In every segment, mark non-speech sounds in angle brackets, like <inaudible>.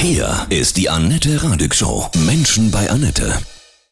Hier ist die Annette Radig Show. Menschen bei Annette.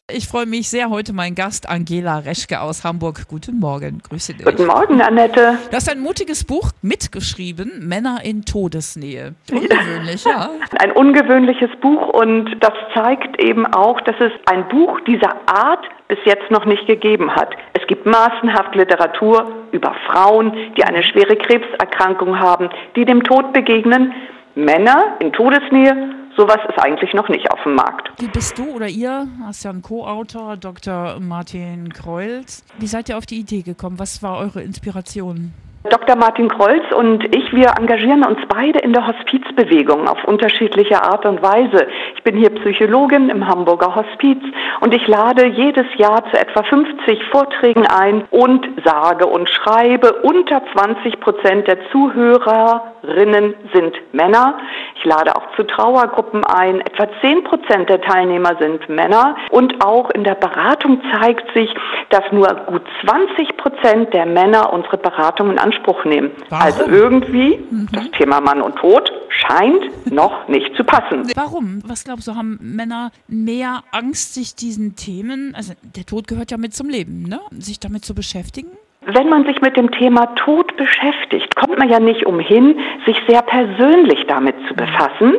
Ich freue mich sehr, heute mein Gast Angela Reschke aus Hamburg. Guten Morgen, grüße dich. Guten Morgen, Annette. Du hast ein mutiges Buch mitgeschrieben, Männer in Todesnähe. Ungewöhnlich, ja. <laughs> Ein ungewöhnliches Buch und das zeigt eben auch, dass es ein Buch dieser Art bis jetzt noch nicht gegeben hat. Es gibt massenhaft Literatur über Frauen, die eine schwere Krebserkrankung haben, die dem Tod begegnen. Männer in Todesnähe Sowas ist eigentlich noch nicht auf dem Markt. Wie bist du oder ihr, hast ja einen Co-Autor, Dr. Martin Kreuz. Wie seid ihr auf die Idee gekommen? Was war eure Inspiration? Dr. Martin Kreuz und ich, wir engagieren uns beide in der Hospizbewegung auf unterschiedliche Art und Weise. Ich bin hier Psychologin im Hamburger Hospiz und ich lade jedes Jahr zu etwa 50 Vorträgen ein und sage und schreibe, unter 20 Prozent der Zuhörerinnen sind Männer. Ich lade auch zu Trauergruppen ein. Etwa 10 Prozent der Teilnehmer sind Männer und auch in der Beratung zeigt sich, dass nur gut 20 Prozent der Männer unsere Beratung in Anspruch nehmen. Warum? Also irgendwie, mhm. das Thema Mann und Tod scheint noch nicht zu passen. Warum? Was glaubst du, haben Männer mehr Angst, sich diesen Themen, also der Tod gehört ja mit zum Leben, ne? sich damit zu beschäftigen? Wenn man sich mit dem Thema Tod beschäftigt, kommt man ja nicht umhin, sich sehr persönlich damit zu befassen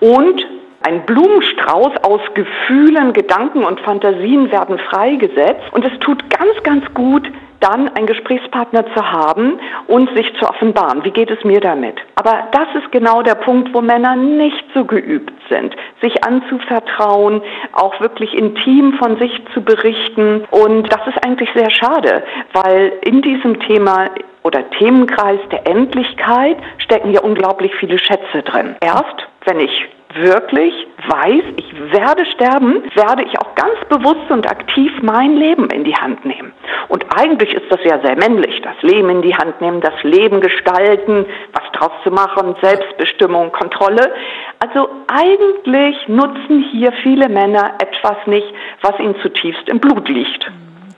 und ein Blumenstrauß aus Gefühlen, Gedanken und Fantasien werden freigesetzt und es tut ganz, ganz gut, dann einen Gesprächspartner zu haben und sich zu offenbaren. Wie geht es mir damit? Aber das ist genau der Punkt, wo Männer nicht so geübt sind, sich anzuvertrauen, auch wirklich intim von sich zu berichten. Und das ist eigentlich sehr schade, weil in diesem Thema oder Themenkreis der Endlichkeit stecken ja unglaublich viele Schätze drin. Erst, wenn ich wirklich weiß, ich werde sterben, werde ich auch ganz bewusst und aktiv mein Leben in die Hand nehmen. Und eigentlich ist das ja sehr männlich, das Leben in die Hand nehmen, das Leben gestalten, was draus zu machen, Selbstbestimmung, Kontrolle. Also eigentlich nutzen hier viele Männer etwas nicht, was ihnen zutiefst im Blut liegt.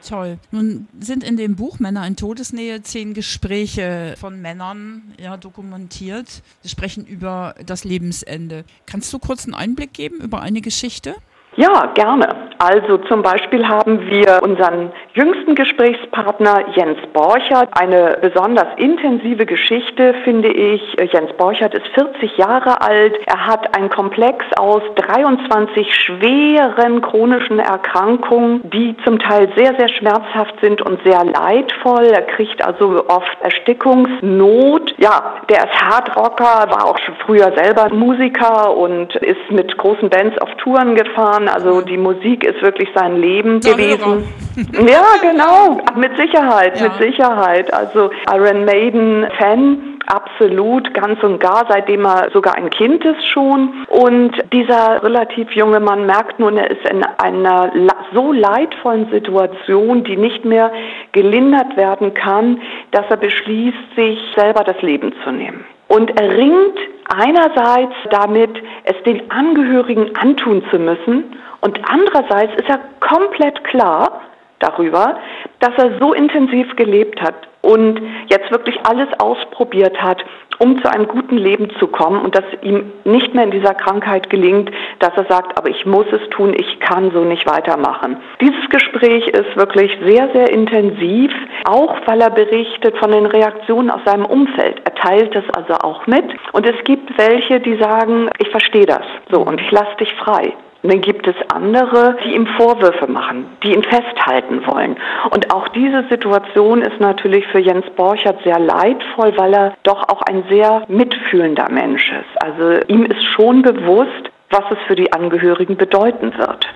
Toll. Nun sind in dem Buch Männer in Todesnähe zehn Gespräche von Männern ja, dokumentiert. Sie sprechen über das Lebensende. Kannst du kurz einen Einblick geben über eine Geschichte? Ja, gerne. Also zum Beispiel haben wir unseren jüngsten Gesprächspartner Jens Borchert. Eine besonders intensive Geschichte, finde ich. Jens Borchert ist 40 Jahre alt. Er hat einen Komplex aus 23 schweren chronischen Erkrankungen, die zum Teil sehr, sehr schmerzhaft sind und sehr leidvoll. Er kriegt also oft Erstickungsnot. Ja, der ist Hardrocker, war auch schon früher selber Musiker und ist mit großen Bands auf Touren gefahren. Also die Musik ist wirklich sein Leben ja, gewesen. <laughs> ja, genau. Mit Sicherheit, ja. mit Sicherheit. Also Iron Maiden Fan. Absolut, ganz und gar, seitdem er sogar ein Kind ist schon. Und dieser relativ junge Mann merkt nun, er ist in einer so leidvollen Situation, die nicht mehr gelindert werden kann, dass er beschließt, sich selber das Leben zu nehmen. Und er ringt einerseits damit, es den Angehörigen antun zu müssen und andererseits ist er komplett klar darüber, dass er so intensiv gelebt hat und jetzt wirklich alles ausprobiert hat, um zu einem guten Leben zu kommen und dass ihm nicht mehr in dieser Krankheit gelingt, dass er sagt, aber ich muss es tun, ich kann so nicht weitermachen. Dieses Gespräch ist wirklich sehr, sehr intensiv, auch weil er berichtet von den Reaktionen aus seinem Umfeld. Er teilt es also auch mit und es gibt welche, die sagen, ich verstehe das so und ich lasse dich frei. Und dann gibt es andere, die ihm Vorwürfe machen, die ihn festhalten wollen. Und auch diese Situation ist natürlich für Jens Borchert sehr leidvoll, weil er doch auch ein sehr mitfühlender Mensch ist. Also ihm ist schon bewusst, was es für die Angehörigen bedeuten wird.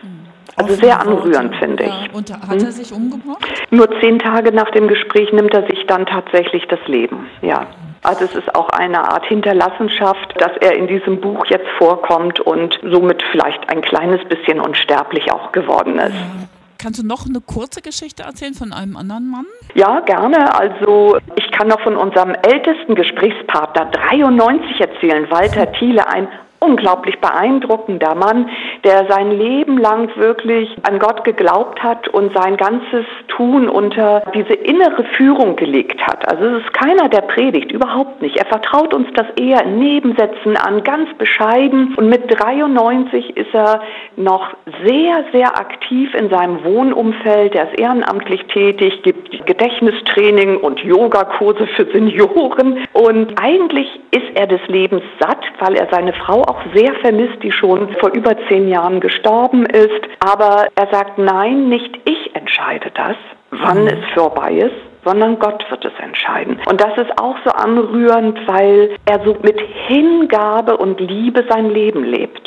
Also sehr anrührend, finde ich. Und hat er sich umgebracht? Nur zehn Tage nach dem Gespräch nimmt er sich dann tatsächlich das Leben, ja. Also es ist auch eine Art Hinterlassenschaft, dass er in diesem Buch jetzt vorkommt und somit vielleicht ein kleines bisschen unsterblich auch geworden ist. Ja. Kannst du noch eine kurze Geschichte erzählen von einem anderen Mann? Ja, gerne. Also ich kann noch von unserem ältesten Gesprächspartner 93 erzählen, Walter Thiele, ein unglaublich beeindruckender Mann, der sein Leben lang wirklich an Gott geglaubt hat und sein ganzes Tun unter diese innere Führung gelegt hat. Also es ist keiner, der predigt, überhaupt nicht. Er vertraut uns das eher in Nebensätzen an, ganz bescheiden. Und mit 93 ist er noch sehr, sehr aktiv in seinem Wohnumfeld. Er ist ehrenamtlich tätig, gibt Gedächtnistraining und Yogakurse für Senioren. Und eigentlich ist er des Lebens satt, weil er seine Frau auch sehr vermisst, die schon vor über zehn Jahren gestorben ist. Aber er sagt, nein, nicht ich entscheide das, wann mhm. es vorbei ist, sondern Gott wird es entscheiden. Und das ist auch so anrührend, weil er so mit Hingabe und Liebe sein Leben lebt.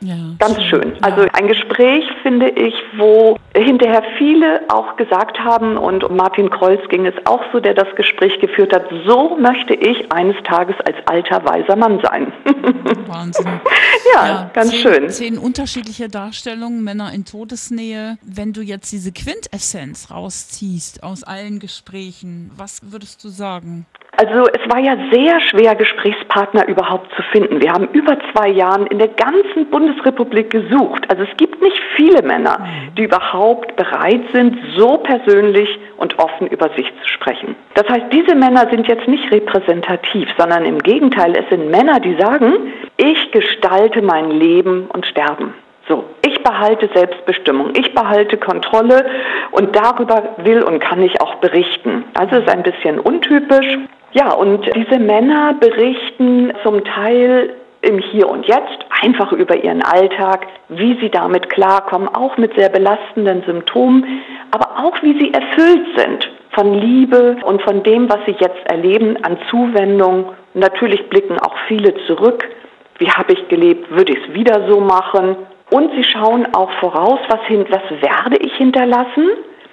Ja, Ganz schön. Also ein Gespräch, finde ich, wo hinterher viele auch gesagt haben, und Martin Kreuz ging es auch so, der das Gespräch geführt hat, so möchte ich eines Tages als alter, weiser Mann sein. <laughs> Wahnsinn. ja, ja, ganz zehn, schön. Zehn unterschiedliche Darstellungen, Männer in Todesnähe. Wenn du jetzt diese Quintessenz rausziehst aus allen Gesprächen, was würdest du sagen? Also es war ja sehr schwer, Gesprächspartner überhaupt zu finden. Wir haben über zwei Jahren in der ganzen Bundesrepublik gesucht. Also es gibt nicht viele Männer, die überhaupt bereit sind, so persönlich und offen über sich zu sprechen. Das heißt, diese Männer sind jetzt nicht repräsentativ, sondern im Gegenteil, es sind Männer, die sagen, ich gestalte mein Leben und Sterben. So, ich behalte Selbstbestimmung, ich behalte Kontrolle und darüber will und kann ich auch berichten. Also ist ein bisschen untypisch. Ja, und diese Männer berichten zum Teil im Hier und Jetzt einfach über ihren Alltag, wie sie damit klarkommen, auch mit sehr belastenden Symptomen, aber auch wie sie erfüllt sind von Liebe und von dem, was sie jetzt erleben an Zuwendung. natürlich blicken auch viele zurück. Wie habe ich gelebt? Würde ich es wieder so machen? Und sie schauen auch voraus, was, hin, was werde ich hinterlassen?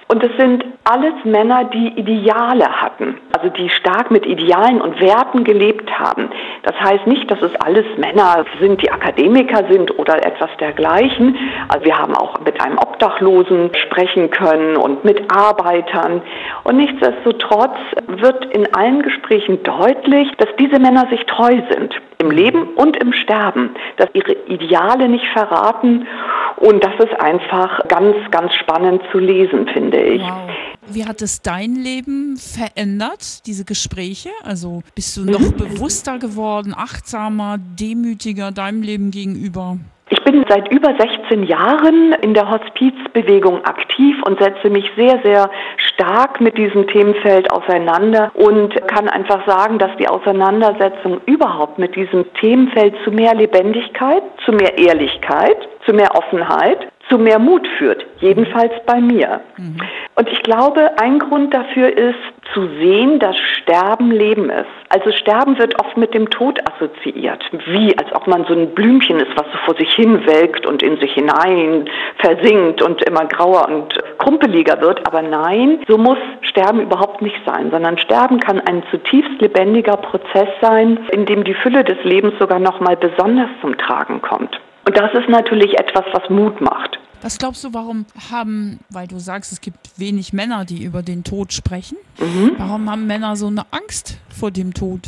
Und es sind alles Männer, die Ideale hatten, also die stark mit Idealen und Werten gelebt haben. Das heißt nicht, dass es alles Männer sind, die Akademiker sind oder etwas dergleichen. Also wir haben auch mit einem Obdachlosen sprechen können und mit Arbeitern. Und nichtsdestotrotz wird in allen Gesprächen deutlich, dass diese Männer sich treu sind im Leben und im Sterben, dass ihre Ideale nicht verraten und das ist einfach ganz, ganz spannend zu lesen, finde ich. Wow. Wie hat es dein Leben verändert, diese Gespräche? Also bist du noch mhm. bewusster geworden, achtsamer, demütiger deinem Leben gegenüber? Ich bin seit über 16 Jahren in der Hospizbewegung aktiv und setze mich sehr, sehr stark mit diesem Themenfeld auseinander und kann einfach sagen, dass die Auseinandersetzung überhaupt mit diesem Themenfeld zu mehr Lebendigkeit, zu mehr Ehrlichkeit, zu mehr Offenheit, zu mehr Mut führt, jedenfalls bei mir. Mhm. Und ich glaube, ein Grund dafür ist zu sehen, dass Sterben Leben ist. Also Sterben wird oft mit dem Tod assoziiert, wie als ob man so ein Blümchen ist, was so vor sich hin welkt und in sich hinein versinkt und immer grauer und krumpeliger wird. Aber nein, so muss Sterben überhaupt nicht sein, sondern Sterben kann ein zutiefst lebendiger Prozess sein, in dem die Fülle des Lebens sogar noch mal besonders zum Tragen kommt. Und das ist natürlich etwas, was Mut macht. Was glaubst du, warum haben, weil du sagst, es gibt wenig Männer, die über den Tod sprechen, mhm. warum haben Männer so eine Angst vor dem Tod?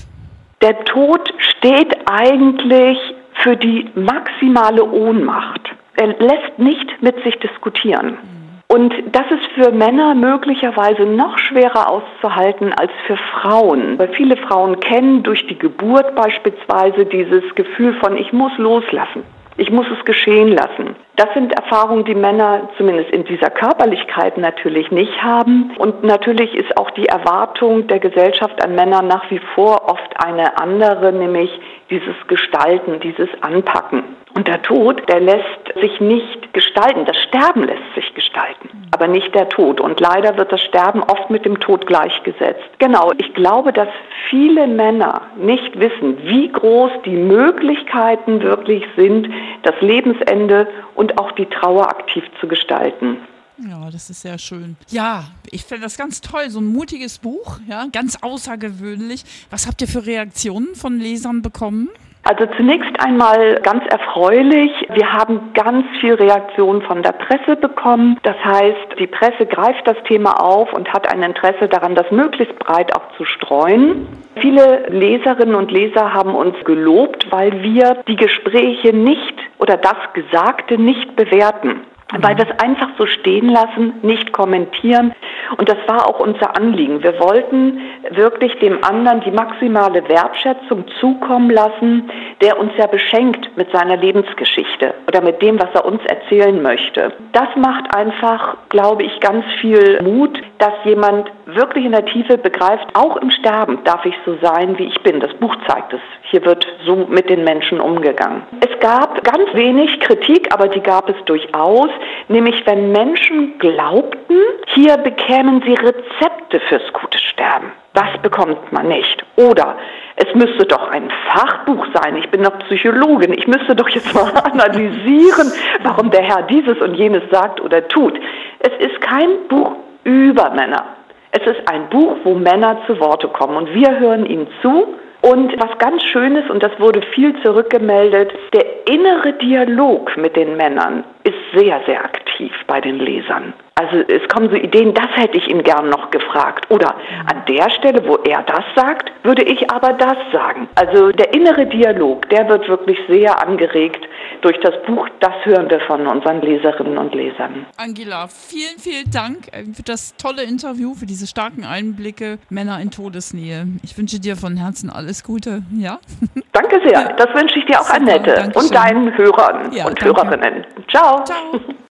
Der Tod steht eigentlich für die maximale Ohnmacht. Er lässt nicht mit sich diskutieren. Mhm. Und das ist für Männer möglicherweise noch schwerer auszuhalten als für Frauen. Weil viele Frauen kennen durch die Geburt beispielsweise dieses Gefühl von ich muss loslassen. Ich muss es geschehen lassen. Das sind Erfahrungen, die Männer zumindest in dieser Körperlichkeit natürlich nicht haben. Und natürlich ist auch die Erwartung der Gesellschaft an Männer nach wie vor oft eine andere, nämlich dieses Gestalten, dieses Anpacken. Und der Tod, der lässt sich nicht gestalten. Das Sterben lässt sich gestalten, aber nicht der Tod. Und leider wird das Sterben oft mit dem Tod gleichgesetzt. Genau, ich glaube, dass viele Männer nicht wissen, wie groß die Möglichkeiten wirklich sind, das Lebensende und auch die Trauer aktiv zu gestalten. Ja, das ist sehr schön. Ja, ich finde das ganz toll. So ein mutiges Buch, ja, ganz außergewöhnlich. Was habt ihr für Reaktionen von Lesern bekommen? Also zunächst einmal ganz erfreulich. Wir haben ganz viel Reaktion von der Presse bekommen. Das heißt, die Presse greift das Thema auf und hat ein Interesse daran, das möglichst breit auch zu streuen. Viele Leserinnen und Leser haben uns gelobt, weil wir die Gespräche nicht oder das Gesagte nicht bewerten weil wir es einfach so stehen lassen, nicht kommentieren. Und das war auch unser Anliegen. Wir wollten wirklich dem anderen die maximale Wertschätzung zukommen lassen, der uns ja beschenkt mit seiner Lebensgeschichte oder mit dem, was er uns erzählen möchte. Das macht einfach, glaube ich, ganz viel Mut, dass jemand wirklich in der Tiefe begreift, auch im Sterben darf ich so sein, wie ich bin. Das Buch zeigt es. Hier wird so mit den Menschen umgegangen. Es gab ganz wenig Kritik, aber die gab es durchaus, nämlich wenn Menschen glaubten, hier bekämen sie Rezepte fürs gute Sterben. Das bekommt man nicht. Oder es müsste doch ein Fachbuch sein. Ich bin doch Psychologin. Ich müsste doch jetzt mal <laughs> analysieren, warum der Herr dieses und jenes sagt oder tut. Es ist kein Buch über Männer. Es ist ein Buch, wo Männer zu Worte kommen und wir hören ihnen zu. Und was ganz schön ist, und das wurde viel zurückgemeldet, der innere Dialog mit den Männern ist sehr, sehr aktiv bei den Lesern. Also es kommen so Ideen, das hätte ich ihn gern noch gefragt. Oder an der Stelle, wo er das sagt, würde ich aber das sagen. Also der innere Dialog, der wird wirklich sehr angeregt durch das Buch. Das hören wir von unseren Leserinnen und Lesern. Angela, vielen, vielen Dank äh, für das tolle Interview, für diese starken Einblicke Männer in Todesnähe. Ich wünsche dir von Herzen alles Gute. Ja? <laughs> Danke sehr. Das wünsche ich dir auch, Super, Annette, und deinen Hörern ja, und danke. Hörerinnen. Ciao. Ciao.